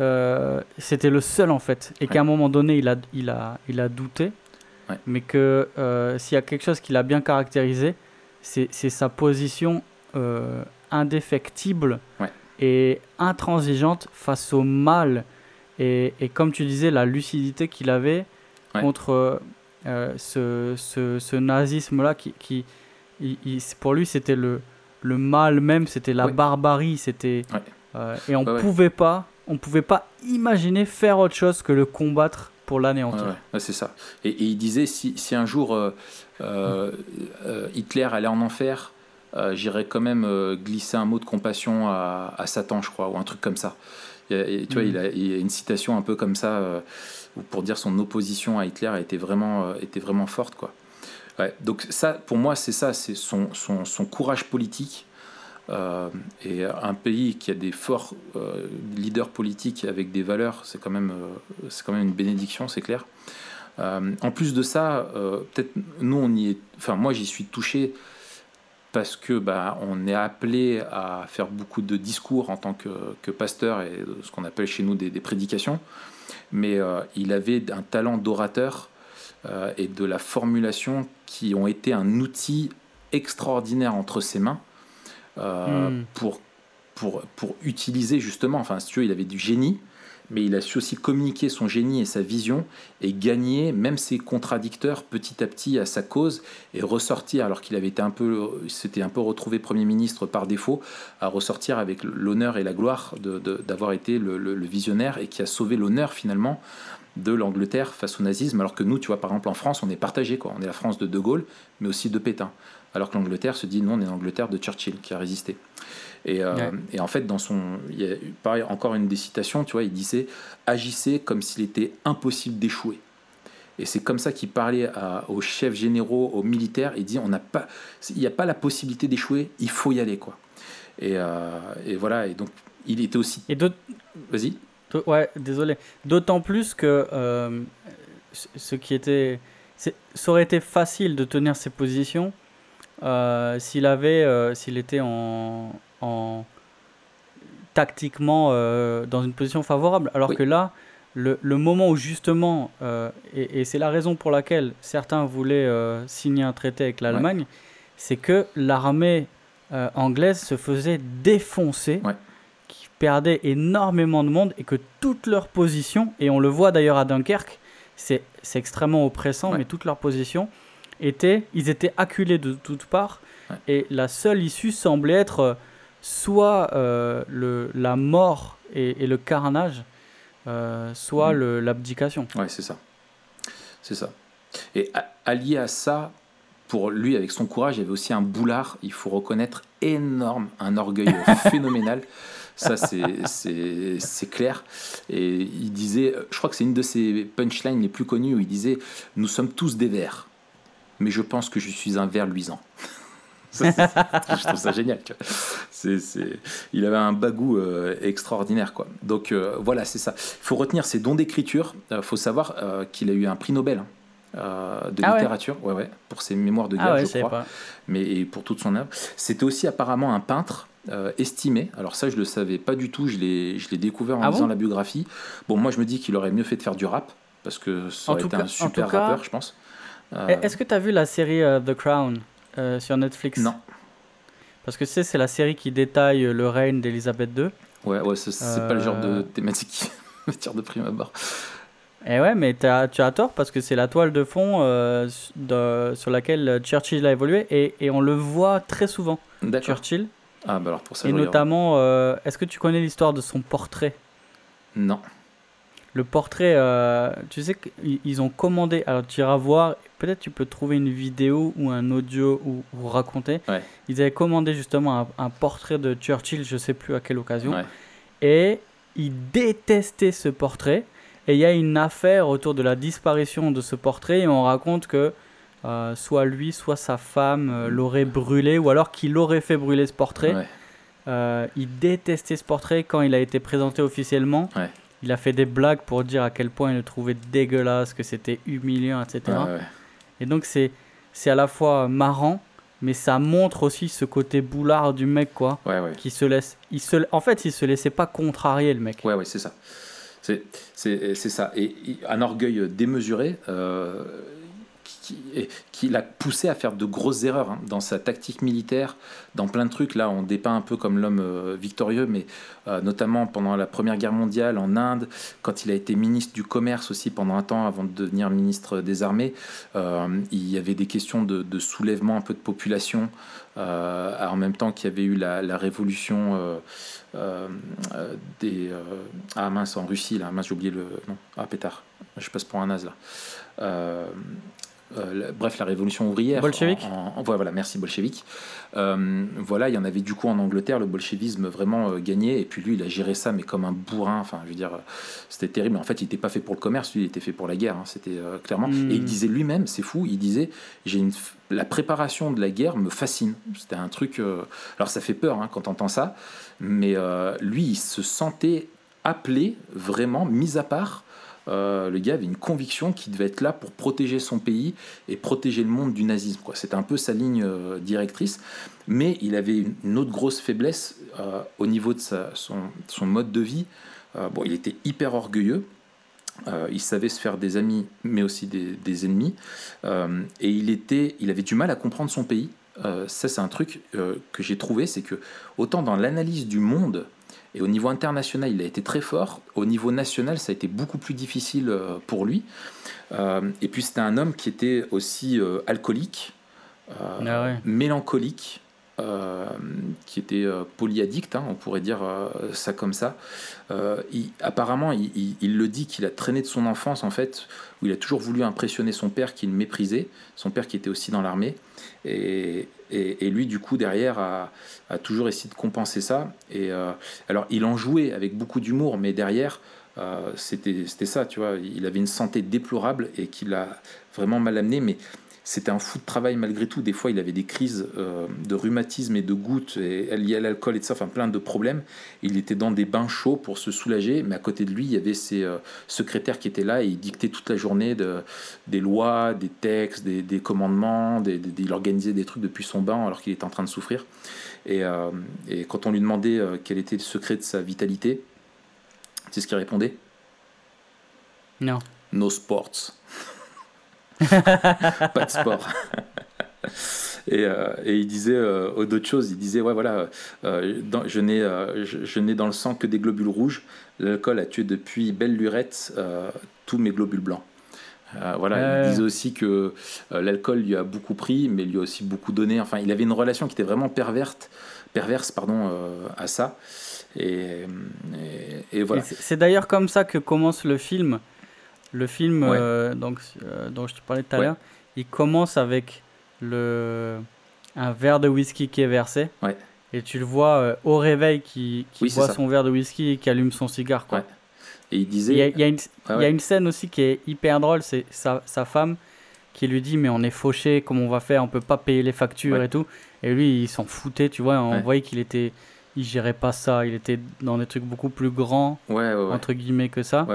euh, c'était le seul en fait. Et qu'à un moment donné, il a, il a, il a douté. Mais que s'il y a quelque chose qu'il a bien caractérisé, c'est sa position indéfectible et intransigeante face au mal. Et, et comme tu disais, la lucidité qu'il avait contre euh, ce, ce, ce nazisme-là, qui, qui pour lui, c'était le, le mal même, c'était la barbarie, c'était euh, et on pouvait pas, on pouvait pas imaginer faire autre chose que le combattre pour l'anéantir. c'est ça. Et, il disait si, si un jour euh, Hitler allait en enfer, euh, j'irais quand même euh, glisser un mot de compassion à, Satan, je crois, ou un truc comme ça. Et, tu vois, il, a, a, une citation un peu comme ça euh, pour dire son opposition à Hitler était vraiment, était vraiment forte, quoi. donc ça, pour moi, c'est ça, c'est son, son, son, courage politique. et un pays qui a des forts leaders politiques avec des valeurs, c'est quand même, c'est quand même une bénédiction, c'est clair. en plus de ça, peut-être nous on y est, enfin moi j'y suis touché parce que bah, on est appelé à faire beaucoup de discours en tant que, pasteur et ce qu'on appelle chez nous des, prédications. Mais euh, il avait un talent d'orateur euh, et de la formulation qui ont été un outil extraordinaire entre ses mains euh, hmm. pour, pour, pour utiliser justement, enfin si tu veux, il avait du génie, mais il a su aussi communiquer son génie et sa vision et gagner même ses contradicteurs petit à petit à sa cause et ressortir alors qu'il avait été un peu s'était un peu retrouvé premier ministre par défaut à ressortir avec l'honneur et la gloire d'avoir été le, visionnaire et qui a sauvé l'honneur finalement de l'Angleterre face au nazisme. Alors que nous tu vois par exemple en France on est partagé quoi. On est la France de De Gaulle mais aussi de Pétain. Alors que l'Angleterre se dit non on est l'Angleterre de Churchill qui a résisté et, euh, et, en fait, dans son, il y a pareil, encore une des citations, tu vois, il disait agissez comme s'il était impossible d'échouer. Et c'est comme ça qu'il parlait aux chefs généraux, aux militaires. Il dit on n'a pas, il n'y a pas la possibilité d'échouer, il faut y aller quoi. Et, euh, et, voilà. Et donc il était aussi. Et Vas-y. Ouais, désolé. D'autant plus que euh, ce qui était, ça aurait été facile de tenir ses positions s'il avait, s'il était en en tactiquement euh, dans une position favorable. Alors que là, le, le, moment où justement, euh, et, c'est la raison pour laquelle certains voulaient euh, signer un traité avec l'Allemagne, c'est que l'armée anglaise se faisait défoncer, qui perdait énormément de monde et que toutes leurs positions, et on le voit d'ailleurs à Dunkerque, c'est extrêmement oppressant, mais toutes leurs positions étaient, ils étaient acculés de toutes parts, et la seule issue semblait être soit euh, le, la mort et, le carnage, euh, soit mhm. l'abdication. Ouais, c'est ça. C'est ça. Et allié à ça, pour lui, avec son courage, il y avait aussi un boulard, il faut reconnaître, énorme, un orgueil phénoménal. Ça, c'est clair. Et il disait, je crois que c'est une de ses punchlines les plus connues où il disait Nous sommes tous des vers, mais je pense que je suis un ver luisant. je trouve ça génial. il avait un bagou euh, extraordinaire. Quoi. Donc euh, voilà, c'est ça. Il faut retenir ses dons d'écriture. Il euh, faut savoir qu'il a eu un prix Nobel. Hein, de ah littérature, ouais. Ouais, pour ses mémoires de ah guerre, je crois, mais et pour toute son œuvre. C'était aussi apparemment un peintre estimé. Alors ça, je le savais pas du tout. Je l'ai, découvert en ah la biographie. Bon, moi, je me dis qu'il aurait mieux fait de faire du rap parce que ça aurait été un super rappeur, je pense. Est-ce que tu as vu la série The Crown? Euh, sur Netflix Non. Parce que c'est la série qui détaille le règne d'Elisabeth II. Ouais, ouais c'est pas le genre de euh. thématique qui tire de prime abord. Et eh ouais, mais as, tu as tort parce que c'est la toile de fond euh, de, sur laquelle Churchill a évolué et, et, on le voit très souvent. Churchill. Ah, bah alors pour ça, Et notamment, est-ce que tu connais l'histoire de son portrait? Non. Le portrait, tu sais qu'ils ont commandé, alors tu iras voir, peut-être tu peux trouver une vidéo ou un audio ou, raconter. Ils avaient commandé justement un, portrait de Churchill, je sais plus à quelle occasion, et ils détestaient ce portrait. Et il y a une affaire autour de la disparition de ce portrait et on raconte que euh, soit lui, soit sa femme euh, l'aurait brûlé ou alors qu'il aurait fait brûler ce portrait. Euh, il détestait ce portrait quand il a été présenté officiellement. Il a fait des blagues pour dire à quel point il le trouvait dégueulasse, que c'était humiliant, etc. Et donc c'est c'est à la fois marrant, mais ça montre aussi ce côté boulard du mec quoi, ouais, ouais. qui se laisse, il se, en fait il se laissait pas contrarier le mec. Ouais ouais c'est ça, c'est c'est ça et un orgueil démesuré. Euh, qui, l'a poussé à faire de grosses erreurs hein, dans sa tactique militaire, dans plein de trucs. Là, on dépeint un peu comme l'homme euh, victorieux, mais euh, notamment pendant la Première Guerre mondiale en Inde, quand il a été ministre du Commerce aussi pendant un temps avant de devenir ministre des Armées, euh, il y avait des questions de, soulèvement un peu de population, en même temps qu'il y avait eu la, révolution des... ah mince, en Russie, là, mince, j'ai oublié le nom. Ah, pétard, je passe pour un naze là. Euh, bref, la révolution ouvrière. Bolchevique Voilà, merci, bolchevique. Euh, voilà, il y en avait du coup en Angleterre, le bolchevisme vraiment euh, gagné, et puis lui, il a géré ça, mais comme un bourrin, enfin, je veux dire, c'était terrible. En fait, il n'était pas fait pour le commerce, lui, il était fait pour la guerre, hein, c'était clairement. Hmm. Et il disait lui-même, c'est fou, il disait, j'ai une la préparation de la guerre me fascine. C'était un truc. alors ça fait peur hein, quand on entend ça, mais lui, il se sentait appelé vraiment, mis à part euh, le gars avait une conviction qu'il devait être là pour protéger son pays et protéger le monde du nazisme. C'était un peu sa ligne euh, directrice. Mais il avait une, autre grosse faiblesse euh, au niveau de son, mode de vie. bon, il était hyper orgueilleux. il savait se faire des amis, mais aussi des, ennemis. et il, était, il avait du mal à comprendre son pays. ça, c'est un truc que j'ai trouvé, c'est que autant dans l'analyse du monde, et au niveau international, il a été très fort. Au niveau national, ça a été beaucoup plus difficile euh, pour lui. Euh, et puis c'était un homme qui était aussi euh, alcoolique, ah mélancolique, qui était polyaddict, hein, on pourrait dire ça comme ça. apparemment, il, il, le dit qu'il a traîné de son enfance, en fait, où il a toujours voulu impressionner son père qu'il méprisait, son père qui était aussi dans l'armée. Et, et, lui, du coup, derrière, a, toujours essayé de compenser ça. Et euh, alors, il en jouait avec beaucoup d'humour, mais derrière, euh, c'était ça, tu vois. Il avait une santé déplorable et qu'il a vraiment mal amené. Mais c'était un fou de travail malgré tout. Des fois, il avait des crises euh, de rhumatisme et de gouttes et liées à l'alcool et tout ça, enfin plein de problèmes. Il était dans des bains chauds pour se soulager, mais à côté de lui, il y avait ses euh, secrétaires qui étaient là et il dictait toute la journée de, des lois, des textes, des, commandements. Des, il organisait des trucs depuis son bain alors qu'il était en train de souffrir. Et, euh, et quand on lui demandait quel était le secret de sa vitalité, c'est ce qu'il répondait Non. No sports. Pas de sport. Et, euh, et, il disait euh, d'autres choses, il disait ouais voilà, euh, dans, je n'ai je, n'ai dans le sang que des globules rouges. L'alcool a tué depuis belle lurette tous mes globules blancs. voilà, il disait aussi que l'alcool lui a beaucoup pris, mais lui a aussi beaucoup donné. Enfin, il avait une relation qui était vraiment perverte, perverse pardon, à ça. Et, et voilà. C'est d'ailleurs comme ça que commence le film. Le film euh, donc, euh, dont je te parlais tout à l'heure, il commence avec le, un verre de whisky qui est versé. Et tu le vois euh, au réveil qui, qui boit son verre de whisky et qui allume son cigare. Quoi. Et il disait. Il y a, une, il y a une scène aussi qui est hyper drôle c'est sa, sa, femme qui lui dit Mais on est fauché, comment on va faire On peut pas payer les factures et tout. Et lui, il s'en foutait, tu vois. On voyait qu'il était. Il gérait pas ça. Il était dans des trucs beaucoup plus grands, entre guillemets, que ça.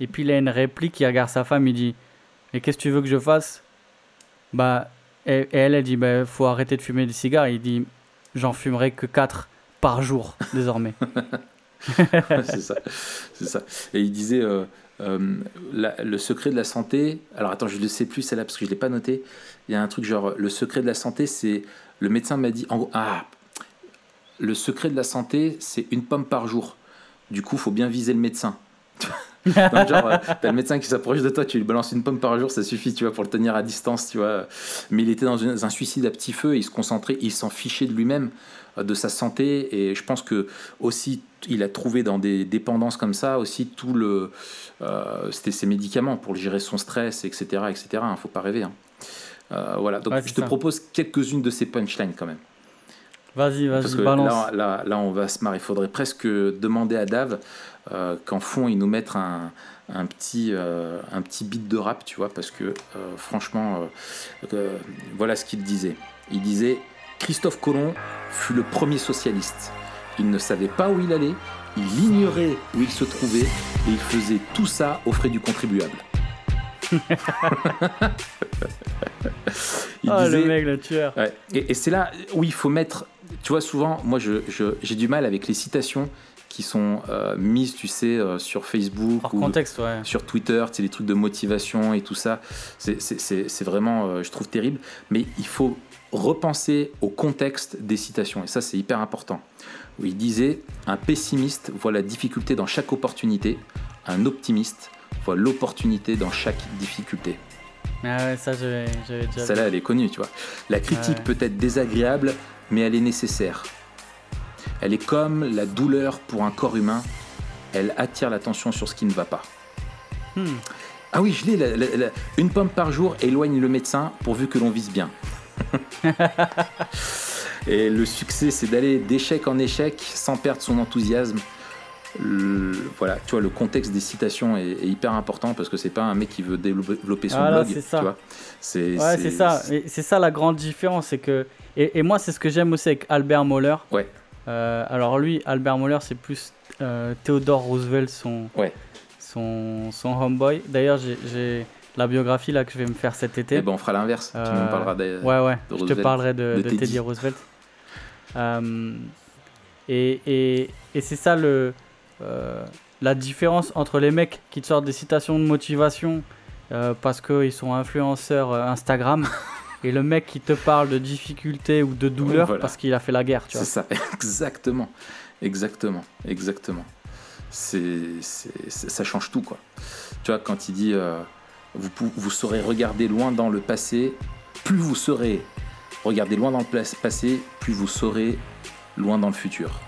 Et puis il a une réplique qui regarde sa femme il dit Et qu'est-ce que tu veux que je fasse? Bah. Et, elle, elle dit Bah, faut arrêter de fumer des cigares. Il dit J'en fumerai que 4 par jour, désormais. c'est ça, c'est ça. Et il disait euh, euh, le secret de la santé. Alors attends, je ne sais plus celle-là parce que je l'ai pas noté. Il y a un truc genre le secret de la santé, c'est le médecin m'a dit en ah le secret de la santé, c'est une pomme par jour. Du coup, faut bien viser le médecin. Donc, genre, euh, t'as le médecin qui s'approche de toi, tu lui balances une pomme par jour, ça suffit, tu vois, pour le tenir à distance, tu vois. Mais il était dans un suicide à petit feu, il se concentrait, il s'en fichait de lui-même, euh, de sa santé, et je pense que aussi, il a trouvé dans des dépendances comme ça aussi tout le. Euh, c'était ses médicaments pour gérer son stress, etc., etc. Hein, faut pas rêver. Hein. voilà, donc je te propose quelques-unes de ces punchlines quand même. Vas-y, vas-y, balance. Là, là, là, on va se marrer. Il faudrait presque demander à Dave euh, qu'en fond ils nous mettent un, un petit, euh, un petit beat de rap, tu vois, parce que euh, franchement, voilà ce qu'il disait. Il disait Christophe Colomb fut le premier socialiste. Il ne savait pas où il allait, il ignorait où il se trouvait et il faisait tout ça aux frais du contribuable. Il oh, le mec, le tueur. Et, et c'est là où il faut mettre. Tu vois, souvent, moi, j'ai je, du mal avec les citations qui sont euh, mises, tu sais, euh, sur Facebook ou contexte, sur Twitter, c'est des trucs de motivation et tout ça. C'est vraiment, euh, je trouve, terrible. Mais il faut repenser au contexte des citations. Et ça, c'est hyper important. Où il disait Un pessimiste voit la difficulté dans chaque opportunité, un optimiste voit l'opportunité dans chaque difficulté. Ah ouais, ça, j'avais déjà. Celle-là, elle est connue, tu vois. La critique peut être désagréable, mais elle est nécessaire. Elle est comme la douleur pour un corps humain. Elle attire l'attention sur ce qui ne va pas. Hmm. Ah oui, je l'ai. Une pomme par jour éloigne le médecin pourvu que l'on vise bien. Et le succès, c'est d'aller d'échec en échec sans perdre son enthousiasme. Voilà, tu vois, le contexte des citations est, hyper important parce que c'est pas un mec qui veut développer son blog. C'est ça. C'est ouais, ça. C'est ça la grande différence, c'est que et, et moi c'est ce que j'aime aussi avec Albert Moller. Ouais. Euh, alors lui, Albert Moller, c'est plus euh, Theodore Roosevelt, son, ouais. son, son homeboy. D'ailleurs, j'ai la biographie là que je vais me faire cet été. Et eh ben on fera l'inverse. tu me parleras de, ouais, ouais. je te parlerai de, Teddy. Roosevelt. Euh, et, et, et c'est ça le, la différence entre les mecs qui te sortent des citations de motivation parce qu'ils sont influenceurs Instagram et le mec qui te parle de difficultés ou de douleur parce qu'il a fait la guerre. C'est ça, exactement, exactement, exactement. C'est, ça change tout quoi. Tu vois quand il dit euh, vous, vous saurez regarder loin dans le passé, plus vous serez regarder loin dans le passé, plus vous saurez loin dans le futur.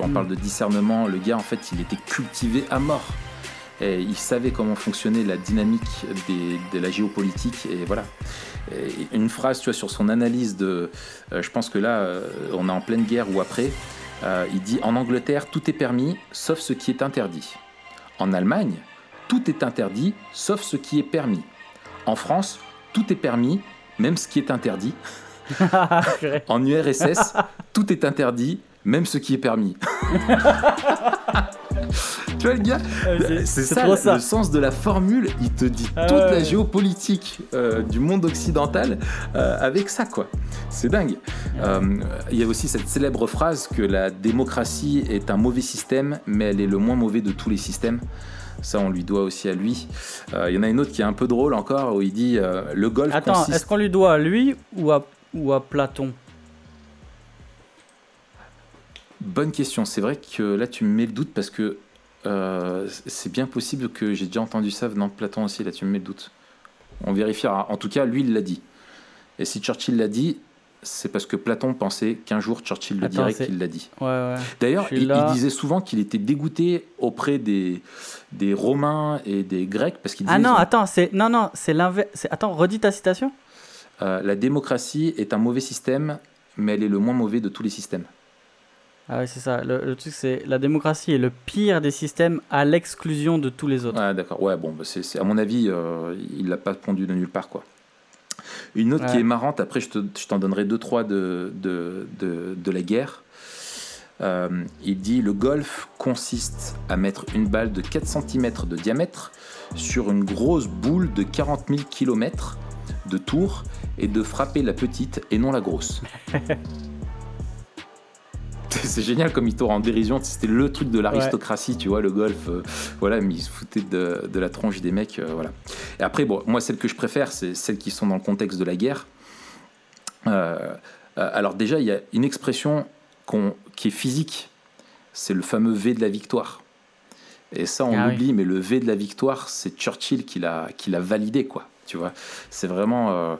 On mm. parle de discernement. Le gars en fait il était cultivé à mort. Et il savait comment fonctionnait la dynamique de la géopolitique et voilà une phrase, tu vois, sur son analyse de. Euh, je pense que là, euh, on est en pleine guerre ou après. Euh, il dit En Angleterre, tout est permis, sauf ce qui est interdit. En Allemagne, tout est interdit, sauf ce qui est permis. En France, tout est permis, même ce qui est interdit. en URSS, tout est interdit, même ce qui est permis. tu vois le gars C'est ça, le sens de la formule. Il te dit ah toute la géopolitique euh, du monde occidental euh, avec ça, quoi. C'est dingue. Euh, il y a aussi cette célèbre phrase que la démocratie est un mauvais système, mais elle est le moins mauvais de tous les systèmes. Ça, on lui doit aussi à lui. Il y en a une autre qui est un peu drôle encore, où il dit le golf. Attends, est-ce qu'on lui doit à lui ou à, ou à Platon? Bonne question. C'est vrai que là, tu me mets le doute parce que euh, c'est bien possible que j'ai déjà entendu ça venant de Platon aussi. Là, tu me mets le doute. On vérifiera. En tout cas, lui, il l'a dit. Et si Churchill l'a dit, c'est parce que Platon pensait qu'un jour Churchill le dirait qu'il l'a dit. D'ailleurs, il, disait souvent qu'il était dégoûté auprès des, des Romains et des Grecs parce qu'il Ah non, attends, c'est non non, c'est l'inverse. Attends, redis ta citation. Euh, la démocratie est un mauvais système, mais elle est le moins mauvais de tous les systèmes. Ah ouais, c'est ça. Le, le truc, c'est la démocratie est le pire des systèmes à l'exclusion de tous les autres. Ouais, d'accord. Ouais, bon, bah, c'est, à mon avis, euh, il l'a pas pondu de nulle part, quoi. Une autre qui est marrante, après je, te- je t'en donnerai deux, trois de, de, de, de la guerre. Euh, il dit le golf consiste à mettre une balle de 4 cm de diamètre sur une grosse boule de 40 000 km de tour et de frapper la petite et non la grosse. C'est génial comme il tourne en dérision. C'était le truc de l'aristocratie, tu vois, le golf. euh, voilà, mais ils se foutaient de, de la tronche des mecs. euh, voilà. Et après, bon, moi, celles que je préfère, c'est celles qui sont dans le contexte de la guerre. Euh, alors, déjà, il y a une expression qui est physique. C'est le fameux V de la victoire. Et ça, on Ah oui. l'oublie, mais le V de la victoire, c'est Churchill qui l'a validé, quoi. Tu vois, c'est vraiment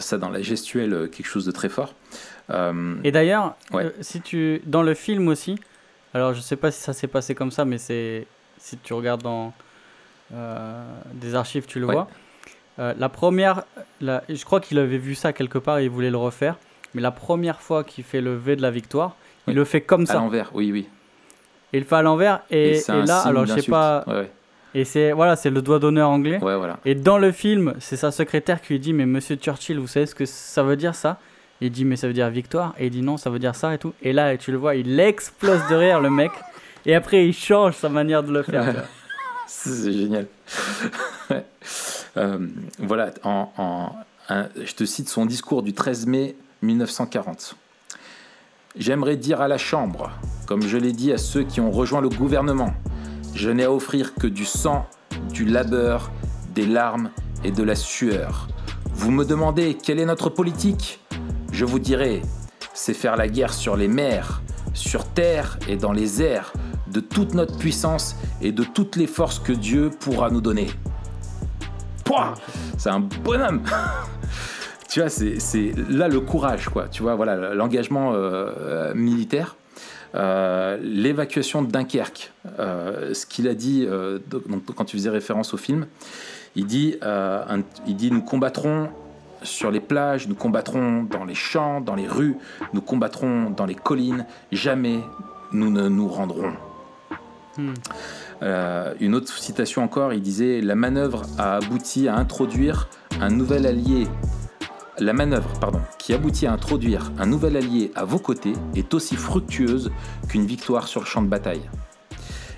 ça dans la gestuelle quelque chose de très fort. Euh, Et d'ailleurs, Ouais. euh, si tu dans le film aussi, alors je sais pas si ça s'est passé comme ça, mais c'est si tu regardes dans euh, des archives, tu le Ouais. vois. Euh, la première, la- je crois qu'il avait vu ça quelque part et il voulait le refaire. Mais la première fois qu'il fait le V de la victoire, il le fait comme à ça. l'envers, oui, oui. Il le fait à l'envers et, là, alors je sais pas. Ouais, ouais. Et c'est voilà, c'est le doigt d'honneur anglais. Ouais, voilà. Et dans le film, c'est sa secrétaire qui lui dit Mais monsieur Churchill, vous savez ce que ça veut dire ça? Il dit Mais ça veut dire victoire. Et il dit Non, ça veut dire ça et tout. Et là, tu le vois, il explose de rire, le mec. Et après, il change sa manière de le faire. C'est génial. Euh, voilà, en, je te cite son discours du 13 mai 1940. J'aimerais dire à la Chambre, comme je l'ai dit à ceux qui ont rejoint le gouvernement, je n'ai à offrir que du sang, du labeur, des larmes et de la sueur. Vous me demandez quelle est notre politique? Je vous dirai, c'est faire la guerre sur les mers, sur terre et dans les airs, de toute notre puissance et de toutes les forces que Dieu pourra nous donner. Pouah C'est un bonhomme Tu vois, c'est là le courage, quoi. Tu vois, voilà, l'engagement euh, euh, militaire. Euh, l'évacuation de Dunkerque, ce qu'il a dit donc, quand tu faisais référence au film, il dit, il dit nous combattrons sur les plages, nous combattrons dans les champs, dans les rues, nous combattrons dans les collines, jamais nous ne nous rendrons. Hmm. Euh, une autre citation encore, il disait La manœuvre a abouti à introduire un nouvel allié. La manœuvre, pardon, qui aboutit à introduire un nouvel allié à vos côtés est aussi fructueuse qu'une victoire sur le champ de bataille.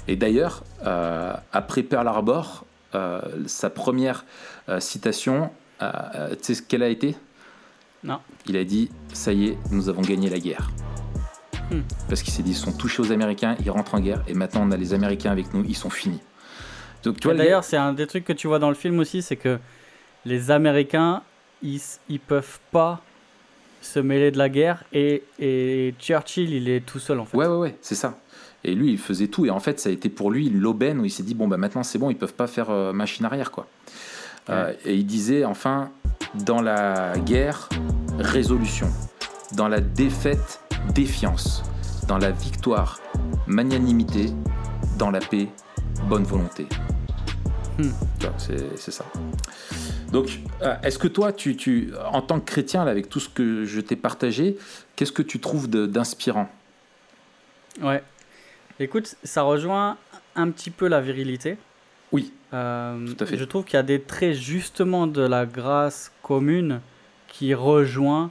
Et d'ailleurs, euh, après Pearl Harbor, euh, sa première citation, euh, euh, tu sais ce qu'elle a été? Non. Il a dit Ça y est, nous avons gagné la guerre. Hmm. Parce qu'il s'est dit Ils sont touchés aux Américains, ils rentrent en guerre, et maintenant on a les Américains avec nous, ils sont finis. Donc tu vois, Et les- D'ailleurs, c'est un des trucs que tu vois dans le film aussi, c'est que les Américains, ils, ils peuvent pas se mêler de la guerre et, et Churchill, il est tout seul en fait. Ouais, ouais, ouais, c'est ça. Et lui, il faisait tout. Et en fait, ça a été pour lui l'aubaine où il s'est dit bon, bah maintenant c'est bon, ils peuvent pas faire euh, machine arrière, quoi. Euh, et il disait enfin dans la guerre, résolution. Dans la défaite, défiance. Dans la victoire, magnanimité. Dans la paix, bonne volonté. Hmm. C'est ça. Donc, euh, est-ce que toi, tu, tu, en tant que chrétien, là, avec tout ce que je t'ai partagé, qu'est-ce que tu trouves d'inspirant? Ouais. Écoute, ça rejoint un petit peu la virilité. Euh, Tout à fait. Je trouve qu'il y a des traits justement de la grâce commune qui rejoint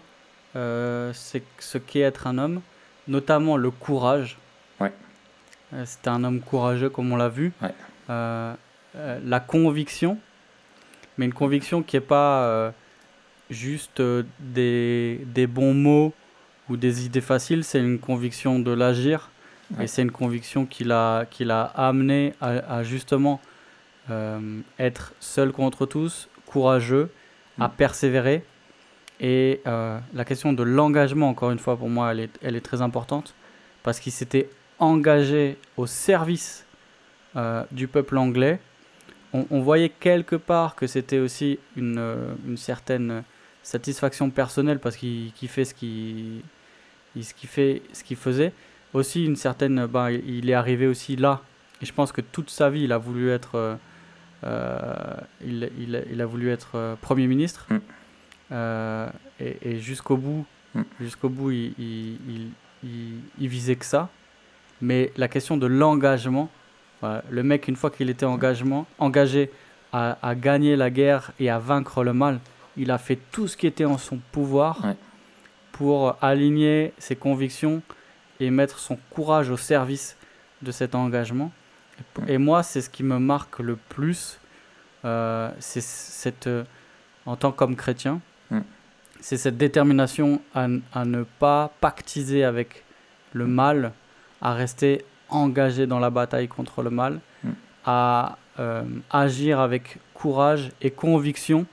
euh, ce qu'est être un homme, notamment le courage. Ouais. Euh, C'était un homme courageux comme on l'a vu. Ouais. Euh, la conviction, mais une conviction qui n'est pas juste des, des bons mots ou des idées faciles, c'est une conviction de l'agir. Ouais. Et c'est une conviction qui l'a qui l'a amené à, à justement euh, être seul contre tous, courageux, à Mm. persévérer. Et euh, la question de l'engagement, encore une fois, pour moi, elle est, elle est très importante. Parce qu'il s'était engagé au service euh, du peuple anglais. On, on voyait quelque part que c'était aussi une, une certaine satisfaction personnelle parce qu'il fait ce qu'il qu'il fait ce qu'il faisait aussi une certaine ben, il est arrivé aussi là et je pense que toute sa vie il a voulu être il, il, il a voulu être euh, premier ministre Mm. Euh, et, et jusqu'au bout Mm. jusqu'au bout il, visait que ça. Mais la question de l'engagement, le mec, une fois qu'il était engagement, engagé à, à, gagner la guerre et à vaincre le mal, il a fait tout ce qui était en son pouvoir pour aligner ses convictions et mettre son courage au service de cet engagement. Et moi, c'est ce qui me marque le plus, euh, c'est cette, euh, en tant qu'homme chrétien, c'est cette détermination à, à, ne pas pactiser avec le mal, à rester engagé dans la bataille contre le mal, à euh, agir avec courage et conviction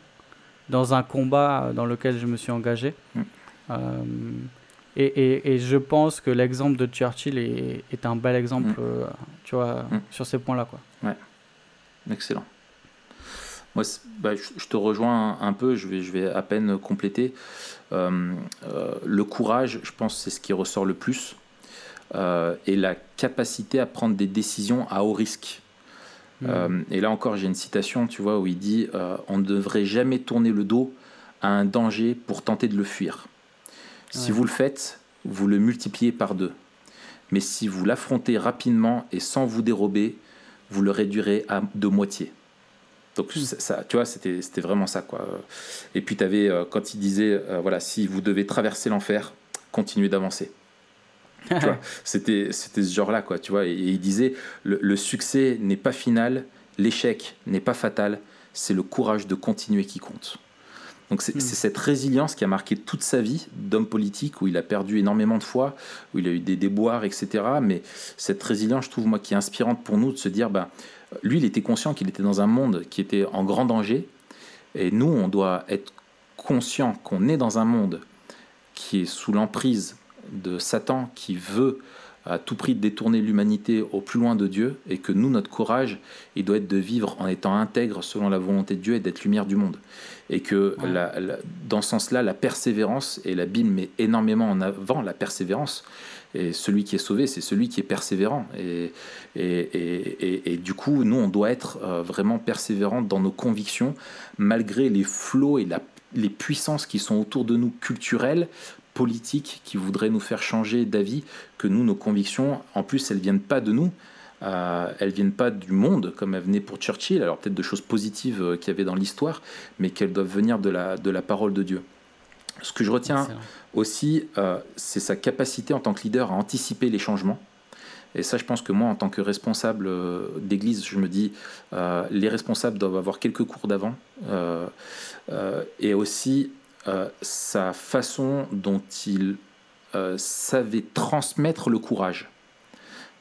dans un combat dans lequel je me suis engagé. Et, et, je pense que l'exemple de Churchill est, est, un bel exemple, mm. euh, tu vois, mm. sur ces points-là, quoi. Ouais, excellent. Moi, bah, je, te rejoins un, peu, je vais, je vais à peine compléter. Euh, euh, le courage, je pense, c'est ce qui ressort le plus. et la capacité à prendre des décisions à haut risque. Mm. et là encore, j'ai une citation, tu vois, où il dit On ne devrait jamais tourner le dos à un danger pour tenter de le fuir. Si vous le faites, vous le multipliez par deux. Mais si vous l'affrontez rapidement et sans vous dérober, vous le réduirez à de moitié. Donc hmm. ça, tu vois, c'était, vraiment ça quoi. Et puis tu avais euh, quand il disait euh, voilà, si vous devez traverser l'enfer, continuez d'avancer. c'était c'était ce genre-là quoi, tu vois. Et, il disait le succès n'est pas final, l'échec n'est pas fatal, c'est le courage de continuer qui compte. Donc c'est cette résilience qui a marqué toute sa vie d'homme politique, où il a perdu énormément de fois, où il a eu des déboires, etc. Mais cette résilience, je trouve, moi, qui est inspirante pour nous de se dire, ben, lui, il était conscient qu'il était dans un monde qui était en grand danger. Et nous, on doit être conscient qu'on est dans un monde qui est sous l'emprise de Satan, qui veut à tout prix détourner l'humanité au plus loin de Dieu, et que nous, notre courage, il doit être de vivre en étant intègre selon la volonté de Dieu et d'être lumière du monde. Et que dans ce sens-là, la persévérance, et la Bible met énormément en avant la persévérance, et celui qui est sauvé, c'est celui qui est persévérant. Et, et, et, du coup, nous, on doit être euh, vraiment persévérant dans nos convictions, malgré les flots et la, les puissances qui sont autour de nous culturelles, politiques, qui voudraient nous faire changer d'avis, que nous, nos convictions, en plus, elles viennent pas de nous, euh, elles viennent pas du monde comme elles venaient pour Churchill, alors peut-être de choses positives euh, qu'il y avait dans l'histoire, mais qu'elles doivent venir de la, de la parole de Dieu. Ce que je retiens aussi, euh, c'est sa capacité en tant que leader à anticiper les changements. Et ça, je pense que moi, en tant que responsable euh, d'église, je me dis, les responsables doivent avoir quelques cours d'avant. et aussi, sa façon dont il savait transmettre le courage.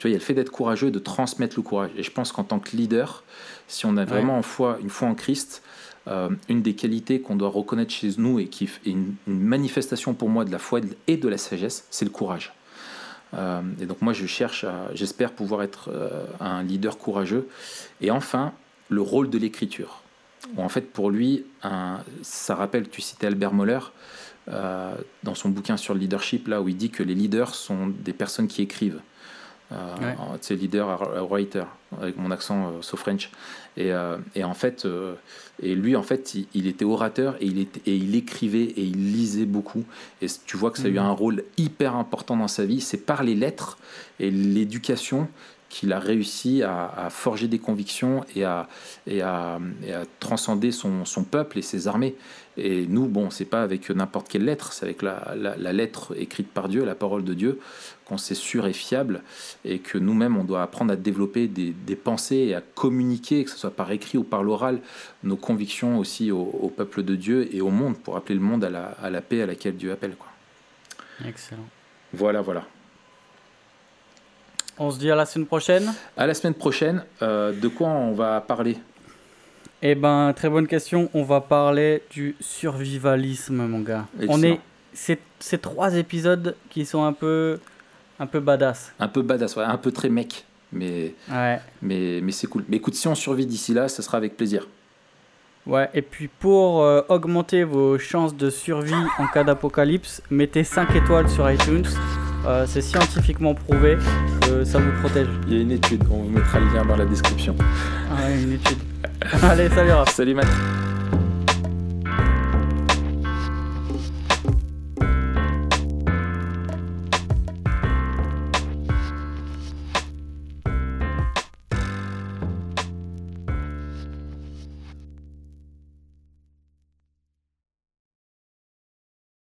Tu vois, il y a le fait d'être courageux et de transmettre le courage. Et je pense qu'en tant que leader, si on a vraiment en foi, une foi en Christ, euh, une des qualités qu'on doit reconnaître chez nous et qui est une, manifestation pour moi de la foi et de la sagesse, c'est le courage. Euh, et donc moi, je cherche, j'espère pouvoir être euh, un leader courageux. Et enfin, le rôle de l'écriture. En fait, pour lui, un, ça rappelle, tu citais Albert Moller, dans son bouquin sur le leadership, là où il dit que les leaders sont des personnes qui écrivent. Euh, c'est leader writer avec mon accent euh, so French. Et, euh, et, en fait et lui en fait il, était orateur et il était, et il écrivait et il lisait beaucoup. Et tu vois que ça a eu mhm. un rôle hyper important dans sa vie. C'est par les lettres et l'éducation qu'il a réussi à, forger des convictions et à, et à, transcender son, son, peuple et ses armées. Et nous, bon, c'est pas avec n'importe quelle lettre, c'est avec la, la, lettre écrite par Dieu, la parole de Dieu, qu'on sait sûr et fiable, et que nous-mêmes, on doit apprendre à développer des, des, pensées et à communiquer, que ce soit par écrit ou par l'oral, nos convictions aussi au, peuple de Dieu et au monde, pour appeler le monde à la, à la paix à laquelle Dieu appelle. Quoi. Excellent. Voilà, voilà. On se dit à la semaine prochaine. À la semaine prochaine. Euh, de quoi on va parler? Eh ben, très bonne question. On va parler du survivalisme, mon gars. On est ces trois épisodes qui sont un peu un peu badass. Un peu badass, ouais, un peu très mec, mais mais mais c'est cool. Mais écoute, si on survit d'ici là, ce sera avec plaisir. Ouais, et puis pour euh, augmenter vos chances de survie en cas d'apocalypse, mettez 5 étoiles sur iTunes. Euh, c'est scientifiquement prouvé que ça vous protège. Il y a une étude, on vous mettra le lien dans la description. Ah, une étude. Allez, salut Raph. Salut Matt.